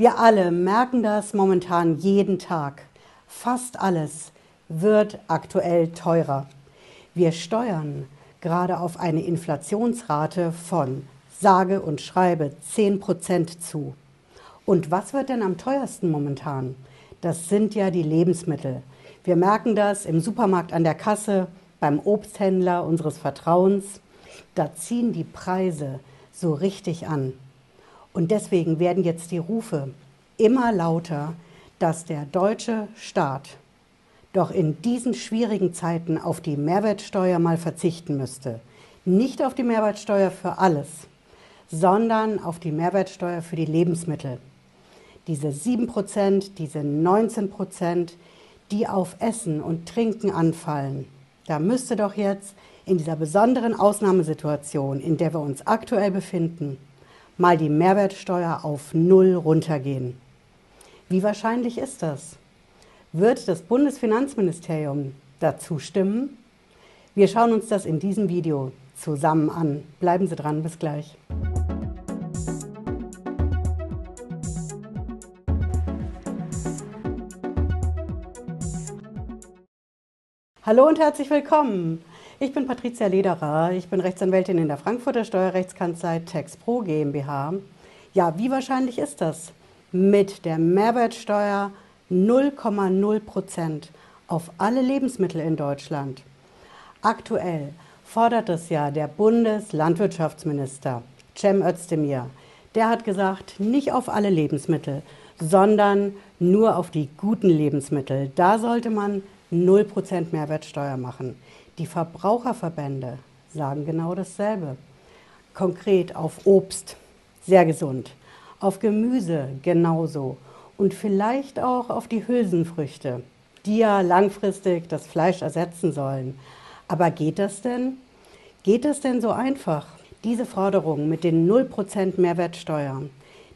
Wir alle merken das momentan jeden Tag. Fast alles wird aktuell teurer. Wir steuern gerade auf eine Inflationsrate von sage und schreibe 10 Prozent zu. Und was wird denn am teuersten momentan? Das sind ja die Lebensmittel. Wir merken das im Supermarkt an der Kasse, beim Obsthändler unseres Vertrauens. Da ziehen die Preise so richtig an. Und deswegen werden jetzt die Rufe immer lauter, dass der deutsche Staat doch in diesen schwierigen Zeiten auf die Mehrwertsteuer mal verzichten müsste. Nicht auf die Mehrwertsteuer für alles, sondern auf die Mehrwertsteuer für die Lebensmittel. Diese 7%, diese 19%, die auf Essen und Trinken anfallen, da müsste doch jetzt in dieser besonderen Ausnahmesituation, in der wir uns aktuell befinden, mal die Mehrwertsteuer auf Null runtergehen. Wie wahrscheinlich ist das? Wird das Bundesfinanzministerium dazu stimmen? Wir schauen uns das in diesem Video zusammen an. Bleiben Sie dran, bis gleich. Hallo und herzlich willkommen. Ich bin Patricia Lederer. Ich bin Rechtsanwältin in der Frankfurter Steuerrechtskanzlei TexPro GmbH. Ja, wie wahrscheinlich ist das? Mit der Mehrwertsteuer 0,0 Prozent auf alle Lebensmittel in Deutschland. Aktuell fordert es ja der Bundeslandwirtschaftsminister Cem Özdemir. Der hat gesagt, nicht auf alle Lebensmittel, sondern nur auf die guten Lebensmittel. Da sollte man 0% Mehrwertsteuer machen. Die Verbraucherverbände sagen genau dasselbe. Konkret auf Obst, sehr gesund. Auf Gemüse genauso. Und vielleicht auch auf die Hülsenfrüchte, die ja langfristig das Fleisch ersetzen sollen. Aber geht das denn? Geht das denn so einfach? Diese Forderung mit den 0% Mehrwertsteuer,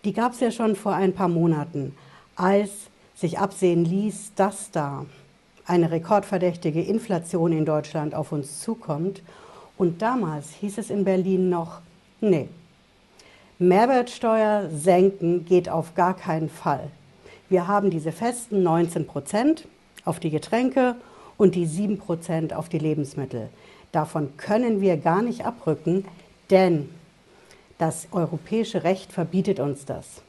die gab es ja schon vor ein paar Monaten, als sich absehen ließ, dass da eine rekordverdächtige Inflation in Deutschland auf uns zukommt. Und damals hieß es in Berlin noch, nee, Mehrwertsteuer senken geht auf gar keinen Fall. Wir haben diese festen 19 Prozent auf die Getränke und die 7 Prozent auf die Lebensmittel. Davon können wir gar nicht abrücken, denn das europäische Recht verbietet uns das.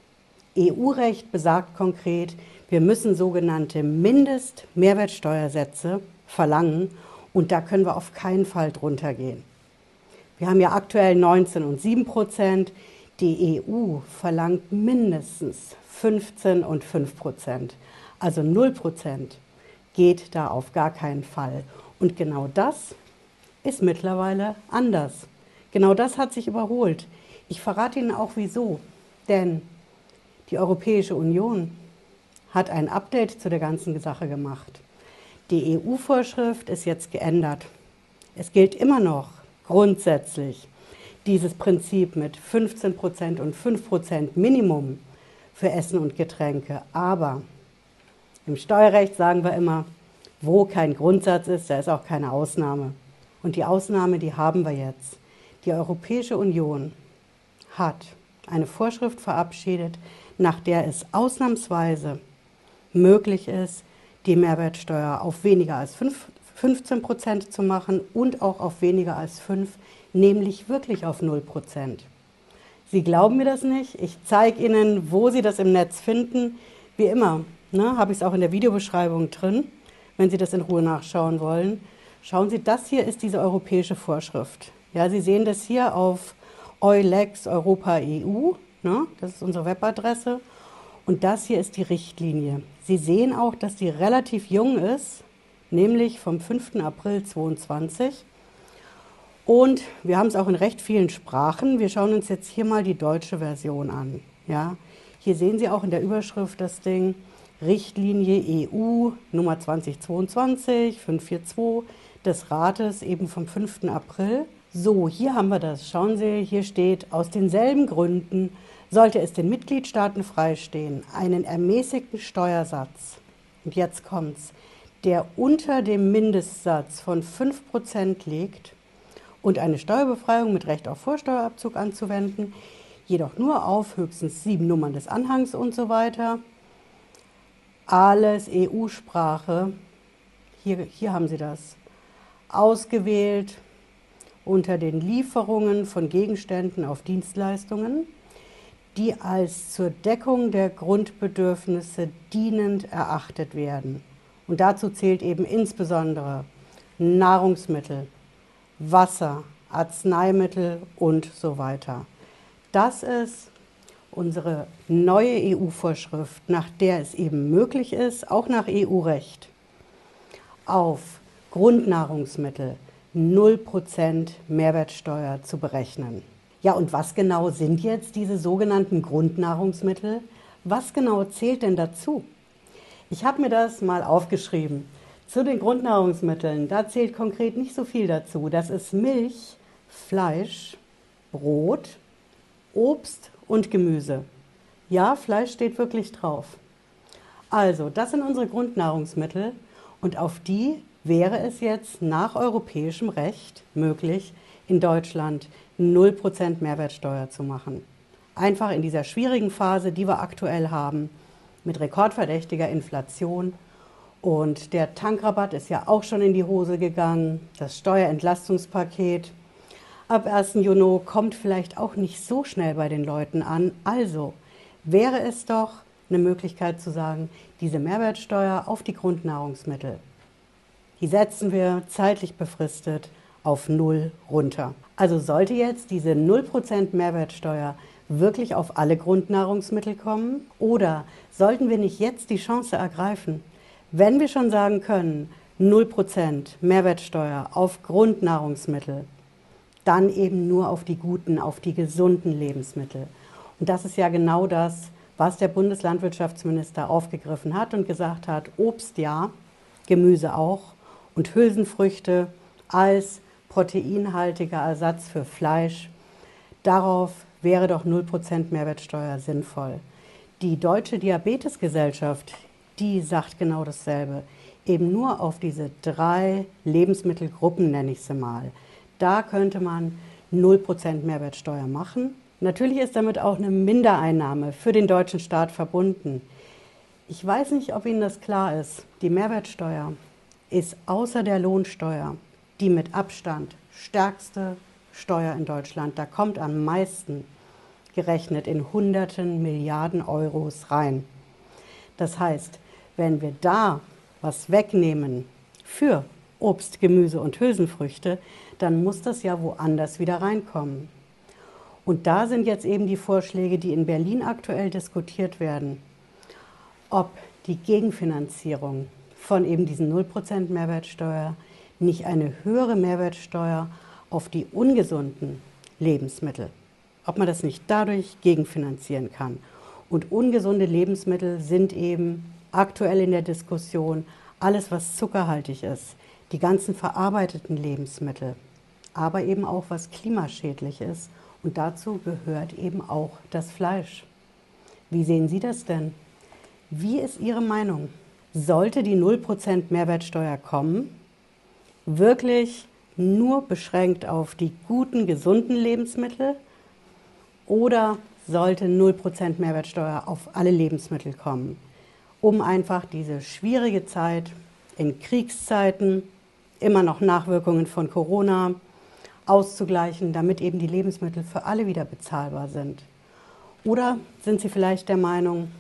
EU-Recht besagt konkret, wir müssen sogenannte Mindestmehrwertsteuersätze verlangen und da können wir auf keinen Fall drunter gehen. Wir haben ja aktuell 19 und 7 Prozent. Die EU verlangt mindestens 15 und 5 Prozent. Also 0 Prozent geht da auf gar keinen Fall. Und genau das ist mittlerweile anders. Genau das hat sich überholt. Ich verrate Ihnen auch wieso. Denn die Europäische Union hat ein Update zu der ganzen Sache gemacht. Die EU-Vorschrift ist jetzt geändert. Es gilt immer noch grundsätzlich dieses Prinzip mit 15 Prozent und 5 Prozent Minimum für Essen und Getränke. Aber im Steuerrecht sagen wir immer, wo kein Grundsatz ist, da ist auch keine Ausnahme. Und die Ausnahme, die haben wir jetzt. Die Europäische Union hat eine Vorschrift verabschiedet, nach der es ausnahmsweise möglich ist, die Mehrwertsteuer auf weniger als 5, 15 Prozent zu machen und auch auf weniger als 5, nämlich wirklich auf 0 Prozent. Sie glauben mir das nicht? Ich zeige Ihnen, wo Sie das im Netz finden. Wie immer, ne, habe ich es auch in der Videobeschreibung drin, wenn Sie das in Ruhe nachschauen wollen. Schauen Sie, das hier ist diese europäische Vorschrift. Ja, Sie sehen das hier auf Eulex Europa EU. Ne, das ist unsere Webadresse. Und das hier ist die Richtlinie. Sie sehen auch, dass die relativ jung ist, nämlich vom 5. April 2022. Und wir haben es auch in recht vielen Sprachen. Wir schauen uns jetzt hier mal die deutsche Version an. Ja, hier sehen Sie auch in der Überschrift das Ding Richtlinie EU Nummer 2022 542 des Rates eben vom 5. April. So, hier haben wir das. Schauen Sie, hier steht aus denselben Gründen sollte es den Mitgliedstaaten freistehen, einen ermäßigten Steuersatz, und jetzt kommt's, der unter dem Mindestsatz von 5% liegt und eine Steuerbefreiung mit Recht auf Vorsteuerabzug anzuwenden, jedoch nur auf höchstens sieben Nummern des Anhangs und so weiter. Alles EU-Sprache. Hier, hier haben Sie das. Ausgewählt unter den Lieferungen von Gegenständen auf Dienstleistungen, die als zur Deckung der Grundbedürfnisse dienend erachtet werden. Und dazu zählt eben insbesondere Nahrungsmittel, Wasser, Arzneimittel und so weiter. Das ist unsere neue EU-Vorschrift, nach der es eben möglich ist, auch nach EU-Recht, auf Grundnahrungsmittel 0% Mehrwertsteuer zu berechnen. Ja, und was genau sind jetzt diese sogenannten Grundnahrungsmittel? Was genau zählt denn dazu? Ich habe mir das mal aufgeschrieben. Zu den Grundnahrungsmitteln, da zählt konkret nicht so viel dazu. Das ist Milch, Fleisch, Brot, Obst und Gemüse. Ja, Fleisch steht wirklich drauf. Also, das sind unsere Grundnahrungsmittel und auf die wäre es jetzt nach europäischem Recht möglich, in Deutschland 0% Mehrwertsteuer zu machen. Einfach in dieser schwierigen Phase, die wir aktuell haben, mit rekordverdächtiger Inflation. Und der Tankrabatt ist ja auch schon in die Hose gegangen, das Steuerentlastungspaket ab 1. Juni kommt vielleicht auch nicht so schnell bei den Leuten an. Also wäre es doch eine Möglichkeit zu sagen, diese Mehrwertsteuer auf die Grundnahrungsmittel, die setzen wir zeitlich befristet auf Null runter. Also sollte jetzt diese 0% Mehrwertsteuer wirklich auf alle Grundnahrungsmittel kommen? Oder sollten wir nicht jetzt die Chance ergreifen, wenn wir schon sagen können, 0% Mehrwertsteuer auf Grundnahrungsmittel, dann eben nur auf die guten, auf die gesunden Lebensmittel. Und das ist ja genau das, was der Bundeslandwirtschaftsminister aufgegriffen hat und gesagt hat, Obst ja, Gemüse auch und Hülsenfrüchte als proteinhaltiger Ersatz für Fleisch. Darauf wäre doch 0% Mehrwertsteuer sinnvoll. Die Deutsche Diabetesgesellschaft, die sagt genau dasselbe. Eben nur auf diese drei Lebensmittelgruppen nenne ich sie mal da könnte man 0% Mehrwertsteuer machen. Natürlich ist damit auch eine Mindereinnahme für den deutschen Staat verbunden. Ich weiß nicht, ob Ihnen das klar ist. Die Mehrwertsteuer ist außer der Lohnsteuer die mit Abstand stärkste Steuer in Deutschland. Da kommt am meisten gerechnet in hunderten Milliarden Euros rein. Das heißt, wenn wir da was wegnehmen für Obst, Gemüse und Hülsenfrüchte, dann muss das ja woanders wieder reinkommen. Und da sind jetzt eben die Vorschläge, die in Berlin aktuell diskutiert werden, ob die Gegenfinanzierung von eben diesen 0% Mehrwertsteuer nicht eine höhere Mehrwertsteuer auf die ungesunden Lebensmittel, ob man das nicht dadurch gegenfinanzieren kann. Und ungesunde Lebensmittel sind eben aktuell in der Diskussion alles, was zuckerhaltig ist, die ganzen verarbeiteten Lebensmittel, aber eben auch was klimaschädlich ist. Und dazu gehört eben auch das Fleisch. Wie sehen Sie das denn? Wie ist Ihre Meinung? Sollte die 0% Mehrwertsteuer kommen? Wirklich nur beschränkt auf die guten, gesunden Lebensmittel? Oder sollte 0% Mehrwertsteuer auf alle Lebensmittel kommen, um einfach diese schwierige Zeit in Kriegszeiten immer noch Nachwirkungen von Corona auszugleichen, damit eben die Lebensmittel für alle wieder bezahlbar sind? Oder sind Sie vielleicht der Meinung,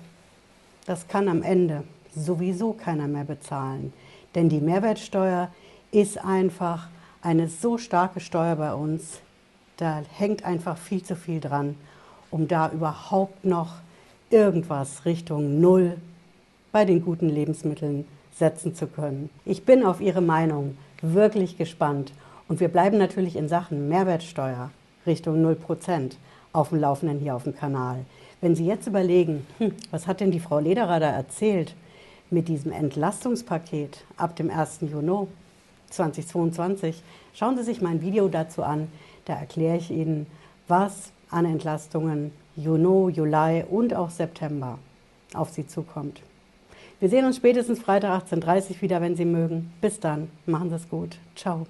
das kann am Ende sowieso keiner mehr bezahlen? Denn die Mehrwertsteuer ist einfach eine so starke Steuer bei uns, da hängt einfach viel zu viel dran, um da überhaupt noch irgendwas Richtung Null bei den guten Lebensmitteln setzen zu können. Ich bin auf Ihre Meinung wirklich gespannt. Und wir bleiben natürlich in Sachen Mehrwertsteuer Richtung 0% auf dem Laufenden hier auf dem Kanal. Wenn Sie jetzt überlegen, hm, was hat denn die Frau Lederer da erzählt mit diesem Entlastungspaket ab dem 1. Juni 2022, schauen Sie sich mein Video dazu an. Da erkläre ich Ihnen, was an Entlastungen Juni, Juli und auch September auf Sie zukommt. Wir sehen uns spätestens Freitag 18.30 Uhr wieder, wenn Sie mögen. Bis dann. Machen Sie es gut. Ciao.